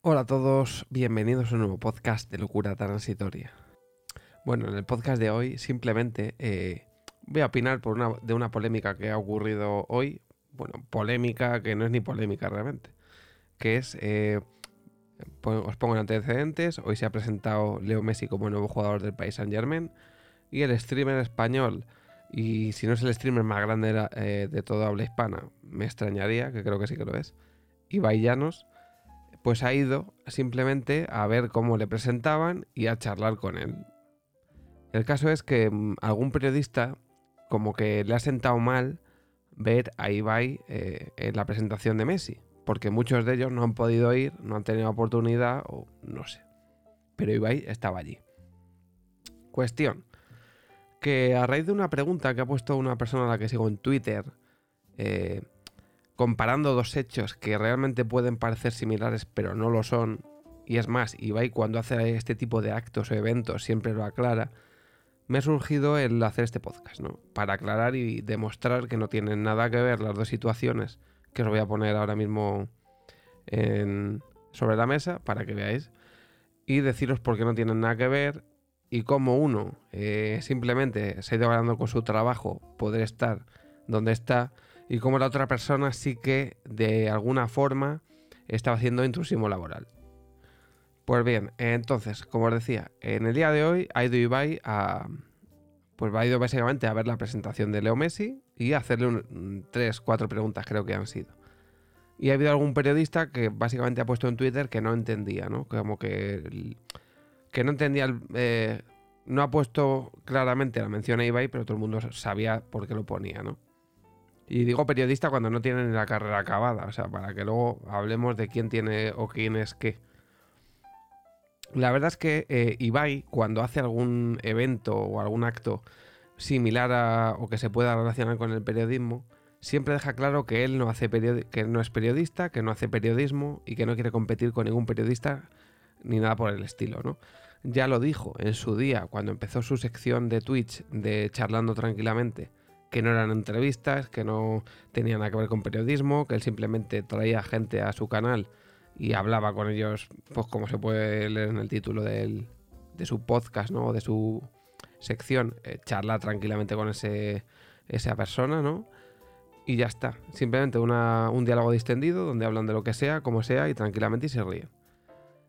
Hola a todos, bienvenidos a un nuevo podcast de Locura Transitoria. Bueno, en el podcast de hoy simplemente eh, voy a opinar de una polémica que ha ocurrido hoy. Bueno, polémica que no es ni polémica realmente. Que es, eh, os pongo en antecedentes, hoy se ha presentado Leo Messi como nuevo jugador del país Saint Germain y el streamer español, y si no es el streamer más grande eh, de toda habla hispana, me extrañaría, que creo que sí que lo es, Ibai Llanos, pues ha ido simplemente a ver cómo le presentaban y a charlar con él. El caso es que mm, algún periodista como que le ha sentado mal ver a Ibai eh, en la presentación de Messi, porque muchos de ellos no han podido ir, no han tenido oportunidad o no sé. Pero Ibai estaba allí. Cuestión, que a raíz de una pregunta que ha puesto una persona a la que sigo en Twitter, eh, comparando dos hechos que realmente pueden parecer similares pero no lo son, y es más, Ibai cuando hace este tipo de actos o eventos siempre lo aclara, me ha surgido el hacer este podcast, ¿no? Para aclarar y demostrar que no tienen nada que ver las dos situaciones que os voy a poner ahora mismo sobre la mesa para que veáis y deciros por qué no tienen nada que ver y cómo uno eh, simplemente se ha ido ganando con su trabajo poder estar donde está y como la otra persona sí que de alguna forma estaba haciendo intrusismo laboral. Pues bien, entonces, como os decía, en el día de hoy ha ido Ibai a. Pues ha ido básicamente a ver la presentación de Leo Messi y a hacerle tres, cuatro preguntas, creo que han sido. Y ha habido algún periodista que básicamente ha puesto en Twitter que no entendía, ¿no? Como que. Que no entendía. Eh, no ha puesto claramente la mención a Ibai, pero todo el mundo sabía por qué lo ponía, ¿no? Y digo periodista cuando no tienen la carrera acabada, o sea, para que luego hablemos de quién tiene o quién es qué. La verdad es que eh, Ibai, cuando hace algún evento o algún acto similar a, o que se pueda relacionar con el periodismo, siempre deja claro que él no hace que no es periodista, que no hace periodismo y que no quiere competir con ningún periodista ni nada por el estilo, ¿no? Ya lo dijo en su día cuando empezó su sección de Twitch de charlando tranquilamente que no eran entrevistas, que no tenían nada que ver con periodismo, que él simplemente traía gente a su canal y hablaba con ellos, pues como se puede leer en el título de su podcast, ¿no? De su sección, eh, charla tranquilamente con ese, esa persona, ¿no? Y ya está. Simplemente un diálogo distendido donde hablan de lo que sea, como sea, y tranquilamente y se ríen.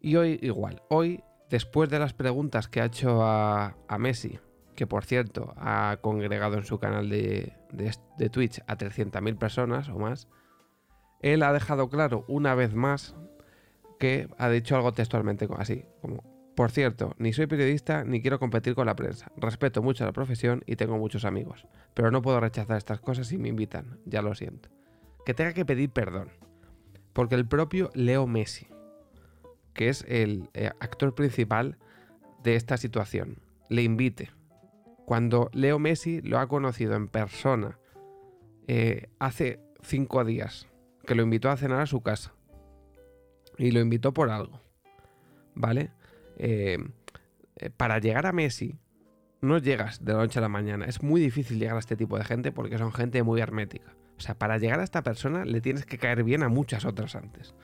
Y hoy igual. Hoy, después de las preguntas que ha hecho a, a Messi que por cierto ha congregado en su canal de, Twitch a 300.000 personas o más, él ha dejado claro una vez más que ha dicho algo textualmente así, como, por cierto, ni soy periodista ni quiero competir con la prensa, respeto mucho la profesión y tengo muchos amigos, pero no puedo rechazar estas cosas si me invitan, ya lo siento. Que tenga que pedir perdón, porque el propio Leo Messi, que es el eh, actor principal de esta situación, le invite cuando Leo Messi lo ha conocido en persona eh, hace cinco días, que lo invitó a cenar a su casa. Y lo invitó por algo. ¿Vale? Eh, eh, para llegar a Messi, no llegas de la noche a la mañana. Es muy difícil llegar a este tipo de gente porque son gente muy hermética. O sea, para llegar a esta persona le tienes que caer bien a muchas otras antes.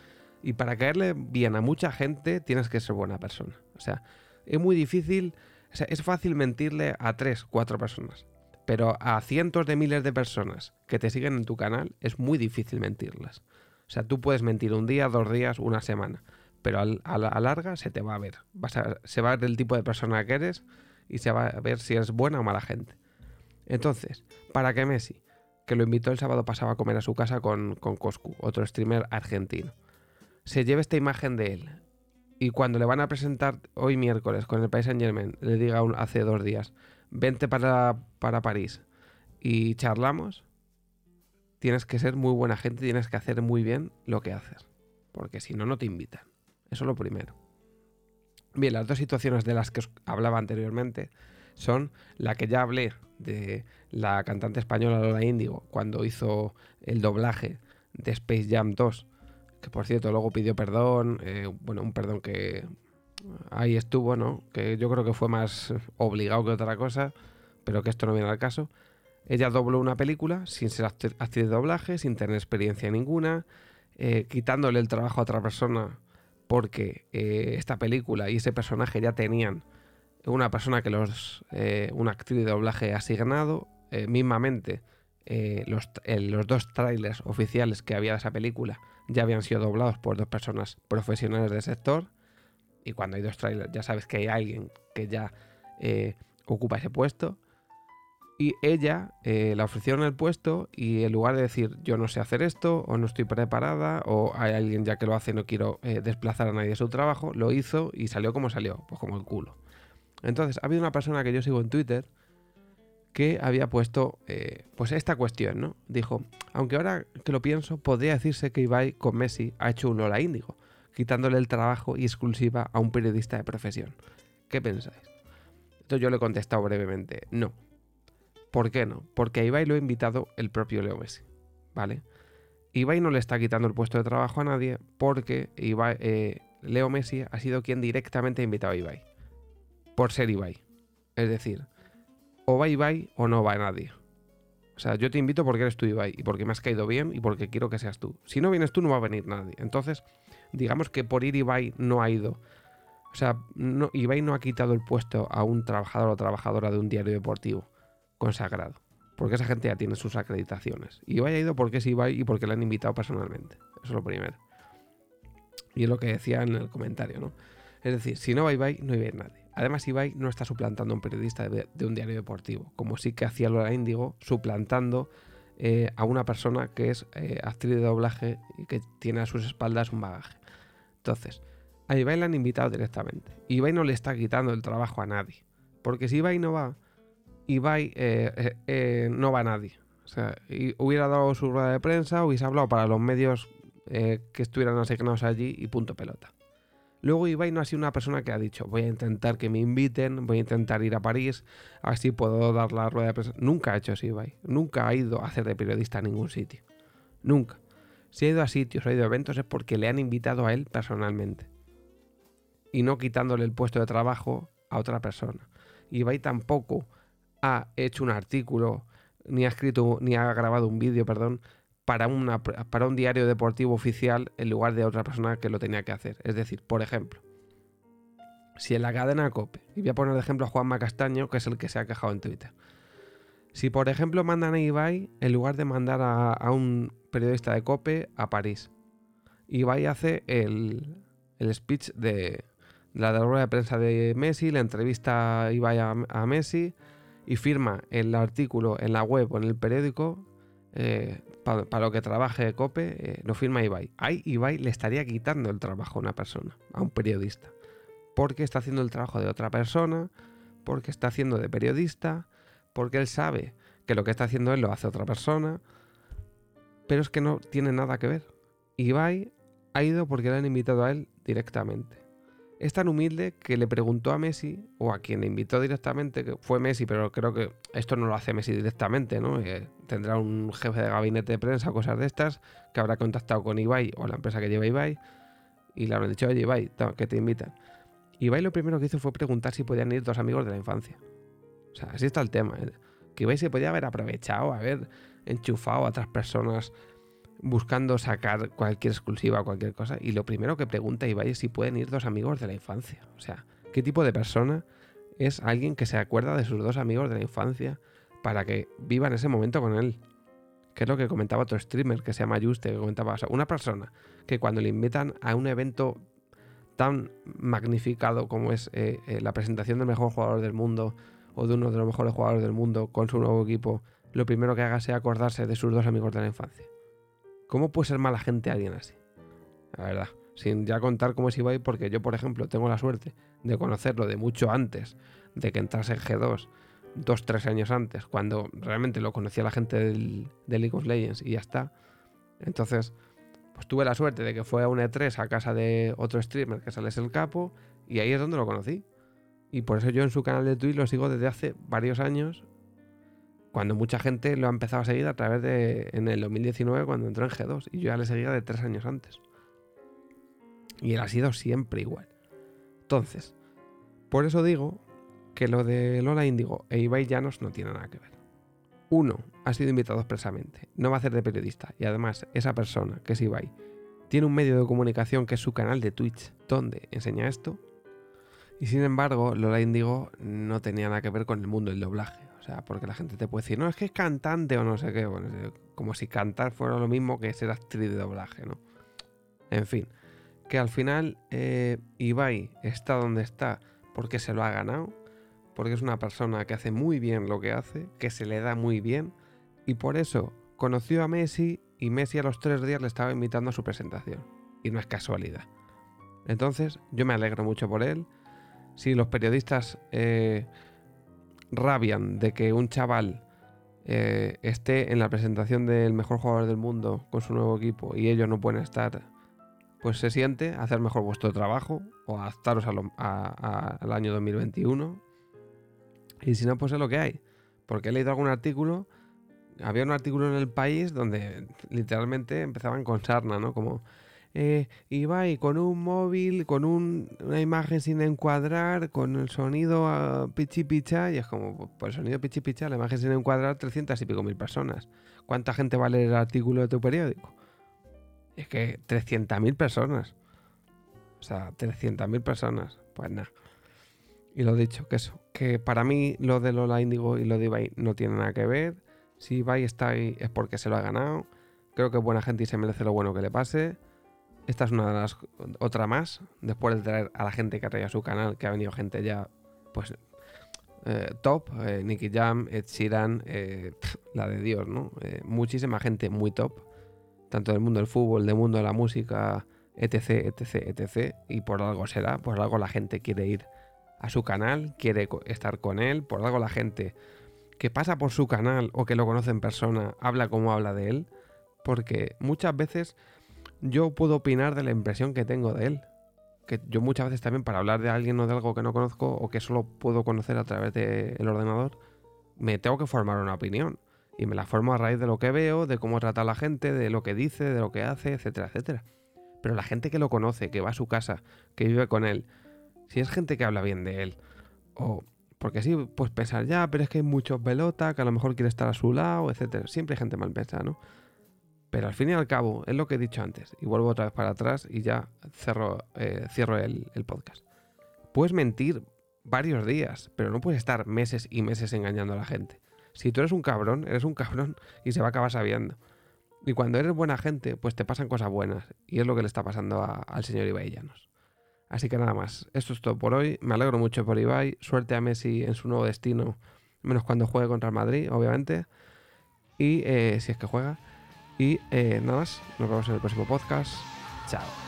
Y para caerle bien a mucha gente tienes que ser buena persona. O sea, es muy difícil es fácil mentirle a tres, cuatro personas. Pero a cientos de miles de personas que te siguen en tu canal es muy difícil mentirlas. O sea, tú puedes mentir un día, dos días, una semana. Pero a la larga se te va a ver. se va a ver el tipo de persona que eres y se va a ver si eres buena o mala gente. Entonces, para que Messi, que lo invitó el sábado pasado a comer a su casa con, con Coscu, otro streamer argentino, se lleve esta imagen de él y cuando le van a presentar hoy miércoles con el País Saint Germain, le diga hace dos días, vente para, para París y charlamos, tienes que ser muy buena gente, tienes que hacer muy bien lo que haces, porque si no, no te invitan. Eso es lo primero. Bien, las dos situaciones de las que os hablaba anteriormente son la que ya hablé de la cantante española Lola Índigo cuando hizo el doblaje de Space Jam 2 que por cierto luego pidió perdón, eh, bueno, un perdón que ahí estuvo, ¿no? Que yo creo que fue más obligado que otra cosa, pero que esto no viene al caso. Ella dobló una película sin ser actriz de doblaje, sin tener experiencia ninguna, eh, quitándole el trabajo a otra persona porque eh, esta película y ese personaje ya tenían una persona que los. Una actriz de doblaje asignado. Mismamente, los, los, dos trailers oficiales que había de esa película ya habían sido doblados por dos personas profesionales del sector. Y cuando hay dos trailers, ya sabes que hay alguien que ya ocupa ese puesto. Y ella eh, la ofrecieron el puesto y en lugar de decir yo no sé hacer esto o no estoy preparada o hay alguien ya que lo hace y no quiero eh, desplazar a nadie de su trabajo, lo hizo y salió como salió, pues como el culo. Entonces, ha habido una persona que yo sigo en Twitter que había puesto eh, pues esta cuestión, ¿no? Dijo, aunque ahora que lo pienso, podría decirse que Ibai con Messi ha hecho un Lola Índigo, quitándole el trabajo y exclusiva a un periodista de profesión. ¿Qué pensáis? Entonces yo le he contestado brevemente, no ¿Por qué no? Porque a Ibai lo ha invitado el propio Leo Messi, ¿vale? Ibai no le está quitando el puesto de trabajo a nadie porque eh, Leo Messi ha sido quien directamente ha invitado a Ibai. Por ser Ibai. Es decir, o va Ibai o no va nadie. O sea, yo te invito porque eres tú Ibai y porque me has caído bien y porque quiero que seas tú. Si no vienes tú no va a venir nadie. Entonces, digamos que por ir Ibai no ha ido. O sea, no, Ibai no ha quitado el puesto a un trabajador o trabajadora de un diario deportivo consagrado. Porque esa gente ya tiene sus acreditaciones. Y Ibai ha ido porque es Ibai y porque le han invitado personalmente. Eso es lo primero. Y es lo que decía en el comentario, ¿no? Es decir, si no va Ibai, no iba nadie. Además, Ibai no está suplantando a un periodista de, un diario deportivo, como sí que hacía Lola Índigo, suplantando eh, a una persona que es eh, actriz de doblaje y que tiene a sus espaldas un bagaje. Entonces, a Ibai le han invitado directamente. Ibai no le está quitando el trabajo a nadie. Porque si Ibai no va, Ibai eh, no va a nadie. O sea, hubiera dado su rueda de prensa, hubiese hablado para los medios que estuvieran asignados allí y punto pelota. Luego Ibai no ha sido una persona que ha dicho, voy a intentar que me inviten, voy a intentar ir a París, así puedo dar la rueda de prensa. Nunca ha hecho eso Ibai. Nunca ha ido a hacer de periodista a ningún sitio. Nunca. Si ha ido a sitios ha ido a eventos es porque le han invitado a él personalmente. Y no quitándole el puesto de trabajo a otra persona. Ibai tampoco ha hecho un artículo, ni ha escrito, ni ha grabado un vídeo, perdón, para, una, para un diario deportivo oficial en lugar de otra persona que lo tenía que hacer. Es decir, por ejemplo, si en la cadena COPE, y voy a poner de ejemplo a Juanma Castaño, que es el que se ha quejado en Twitter. Si por ejemplo mandan a Ibai, en lugar de mandar a, un periodista de COPE a París, Ibai hace el, speech de la rueda de prensa de Messi, la entrevista Ibai a Messi, y firma el artículo en la web o en el periódico eh, para lo que trabaje COPE, eh, lo firma Ibai. Ahí Ibai le estaría quitando el trabajo a una persona, a un periodista, porque está haciendo el trabajo de otra persona, porque está haciendo de periodista, porque él sabe que lo que está haciendo él lo hace otra persona, pero es que no tiene nada que ver. Ibai ha ido porque le han invitado a él directamente es tan humilde que le preguntó a Messi, o a quien le invitó directamente, que fue Messi, pero creo que esto no lo hace Messi directamente, ¿no? Eh, tendrá un jefe de gabinete de prensa o cosas de estas, que habrá contactado con Ibai o la empresa que lleva Ibai, y le habrán dicho, oye Ibai, que te invitan. Ibai lo primero que hizo fue preguntar si podían ir dos amigos de la infancia. O sea, así está el tema. ¿eh? Que Ibai se podía haber aprovechado, haber enchufado a otras personas buscando sacar cualquier exclusiva o cualquier cosa. Y lo primero que pregunta Ibai es si pueden ir dos amigos de la infancia. O sea, ¿qué tipo de persona es alguien que se acuerda de sus dos amigos de la infancia para que viva en ese momento con él? Que es lo que comentaba otro streamer que se llama Juste, que comentaba, o sea, una persona que cuando le invitan a un evento tan magnificado como es eh, eh, la presentación del mejor jugador del mundo o de uno de los mejores jugadores del mundo con su nuevo equipo, lo primero que haga sea acordarse de sus dos amigos de la infancia. ¿Cómo puede ser mala gente alguien así? La verdad. Sin ya contar cómo es Ibai, porque yo, por ejemplo, tengo la suerte de conocerlo de mucho antes de que entrase en G2, dos, tres años antes, cuando realmente lo conocía la gente del, de League of Legends y ya está. Entonces, pues tuve la suerte de que fue a un E3 a casa de otro streamer que sales el capo y ahí es donde lo conocí. Y por eso yo en su canal de Twitch lo sigo desde hace varios años cuando mucha gente lo ha empezado a seguir a través de en el 2019 cuando entró en G2 y yo ya le seguía de tres años antes. Y él ha sido siempre igual. Entonces, por eso digo que lo de Lola Índigo e Ibai Llanos no tiene nada que ver. Uno, ha sido invitado expresamente, no va a hacer de periodista y además esa persona, que es Ibai, tiene un medio de comunicación que es su canal de Twitch, donde enseña esto. Y sin embargo, Lola Indigo no tenía nada que ver con el mundo del doblaje. O sea, porque la gente te puede decir, no, es que es cantante o no sé qué. Bueno, como si cantar fuera lo mismo que ser actriz de doblaje, ¿no? En fin, que al final eh, Ibai está donde está porque se lo ha ganado, porque es una persona que hace muy bien lo que hace, que se le da muy bien, y por eso conoció a Messi y Messi a los tres días le estaba invitando a su presentación. Y no es casualidad. Entonces, yo me alegro mucho por él. Si los periodistas eh, rabian de que un chaval eh, esté en la presentación del mejor jugador del mundo con su nuevo equipo y ellos no pueden estar, pues se siente hacer mejor vuestro trabajo o adaptaros al año 2021. Y si no, pues es lo que hay. Porque he leído algún artículo había un artículo en el país donde literalmente empezaban con sarna, ¿no? Como eh, Ibai con un móvil, con una imagen sin encuadrar, con el sonido a pichi picha, y es como, pues el sonido pichi picha, la imagen sin encuadrar, 300 y pico mil personas. ¿Cuánta gente va a leer el artículo de tu periódico? Es que 300.000 personas. O sea, 300.000 personas. Pues nada. Y lo dicho, que eso, que para mí lo de Lola Índigo y lo de Ibai no tiene nada que ver. Si Ibai está ahí es porque se lo ha ganado. Creo que es buena gente y se merece lo bueno que le pase. Esta es una de las. Otra más. Después de traer a la gente que ha traído su canal, que ha venido gente ya. Pues. Eh, top. Eh, Nicky Jam, Ed Sheeran. Eh, la de Dios, ¿no? muchísima gente muy top. Tanto del mundo del fútbol, del mundo de la música, etc, etc, etc. Y por algo será. Por algo la gente quiere ir a su canal, quiere estar con él. Por algo la gente que pasa por su canal o que lo conoce en persona habla como habla de él, porque muchas veces yo puedo opinar de la impresión que tengo de él. Que yo muchas veces también para hablar de alguien o de algo que no conozco o que solo puedo conocer a través del ordenador, me tengo que formar una opinión. Y me la formo a raíz de lo que veo, de cómo trata a la gente, de lo que dice, de lo que hace, etcétera, etcétera. Pero la gente que lo conoce, que va a su casa, que vive con él, si es gente que habla bien de él, o porque sí, pues pensar, ya, pero es que hay muchos pelota que a lo mejor quiere estar a su lado, etcétera. Siempre hay gente mal pensada, ¿no? Pero al fin y al cabo, es lo que he dicho antes, y vuelvo otra vez para atrás y ya cerro, eh, cierro el, podcast. Puedes mentir varios días, pero no puedes estar meses y meses engañando a la gente. Si tú eres un cabrón, eres un cabrón y se va a acabar sabiendo. Y cuando eres buena gente, pues te pasan cosas buenas. Y es lo que le está pasando al señor Ibai Llanos. Así que nada más, esto es todo por hoy. Me alegro mucho por Ibai. Suerte a Messi en su nuevo destino, menos cuando juegue contra el Madrid, obviamente. Y eh, si es que juega. Y eh, nada más, nos vemos en el próximo podcast. Chao.